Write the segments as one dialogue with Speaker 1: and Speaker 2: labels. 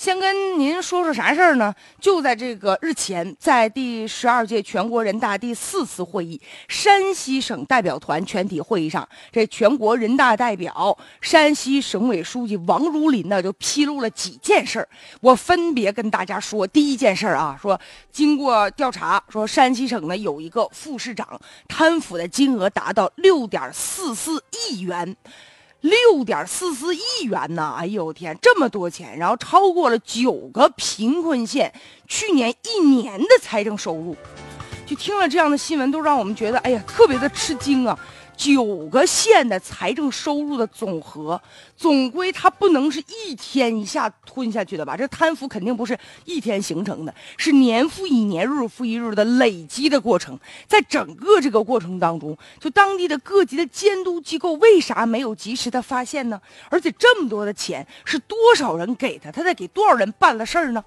Speaker 1: 先跟您说说啥事儿呢？就在这个日前，在第十二届全国人大第四次会议山西省代表团全体会议上，这全国人大代表、山西省委书记王如林呢，就披露了几件事儿。我分别跟大家说，第一件事儿啊，说经过调查，说山西省呢有一个副市长贪腐的金额达到六点四四亿元。六点四四亿元呢！哎呦天，这么多钱，然后超过了九个贫困县去年一年的财政收入，就听了这样的新闻，都让我们觉得，哎呀，特别的吃惊啊。九个县的财政收入的总和，总归它不能是一天一下吞下去的吧？这贪腐肯定不是一天形成的，是年复一年、日复一日的累积的过程。在整个这个过程当中，就当地的各级的监督机构为啥没有及时的发现呢？而且这么多的钱是多少人给他？他在给多少人办了事儿呢？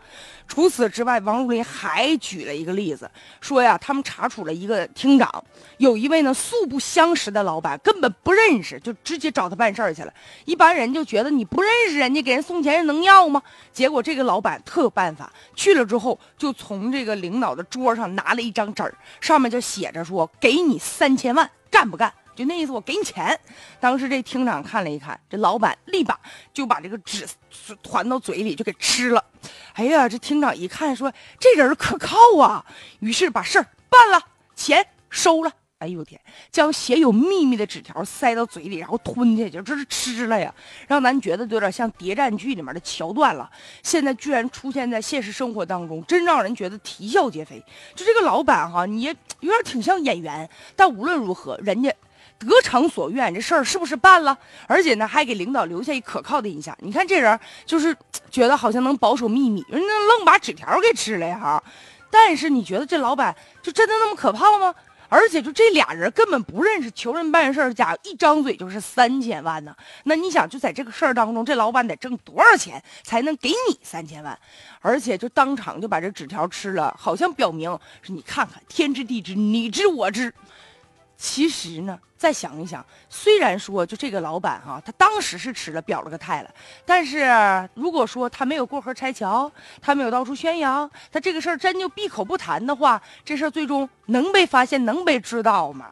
Speaker 1: 除此之外，王如林还举了一个例子，说呀，他们查处了一个厅长，有一位呢素不相识的老板，根本不认识，就直接找他办事儿去了。一般人就觉得你不认识人家，给人送钱能要吗？结果这个老板特有办法，去了之后就从这个领导的桌上拿了一张纸儿，上面就写着说：“给你三千万，干不干？”就那意思，我给你钱。当时这厅长看了一看，这老板立马就把这个纸团到嘴里就给吃了。哎呀，这厅长一看说这人可靠啊，于是把事儿办了，钱收了。哎呦天，将写有秘密的纸条塞到嘴里，然后吞下去，这是吃了呀，让咱觉得有点像谍战剧里面的桥段了。现在居然出现在现实生活当中，真让人觉得啼笑皆非。就这个老板哈，你也有点挺像演员，但无论如何，人家。得偿所愿，这事儿是不是办了？而且呢，还给领导留下一可靠的印象。你看这人，就是觉得好像能保守秘密，人家愣把纸条给吃了呀！但是你觉得这老板就真的那么可怕吗？而且就这俩人根本不认识，求人办事儿，家一张嘴就是三千万呢。那你想，就在这个事儿当中，这老板得挣多少钱才能给你三千万？而且就当场就把这纸条吃了，好像表明是你看看，天知地知，你知我知。其实呢，再想一想，虽然说就这个老板哈，他当时是吃了表了个态了，但是如果说他没有过河拆桥，他没有到处宣扬，他这个事儿真就闭口不谈的话，这事儿最终能被发现，能被知道吗？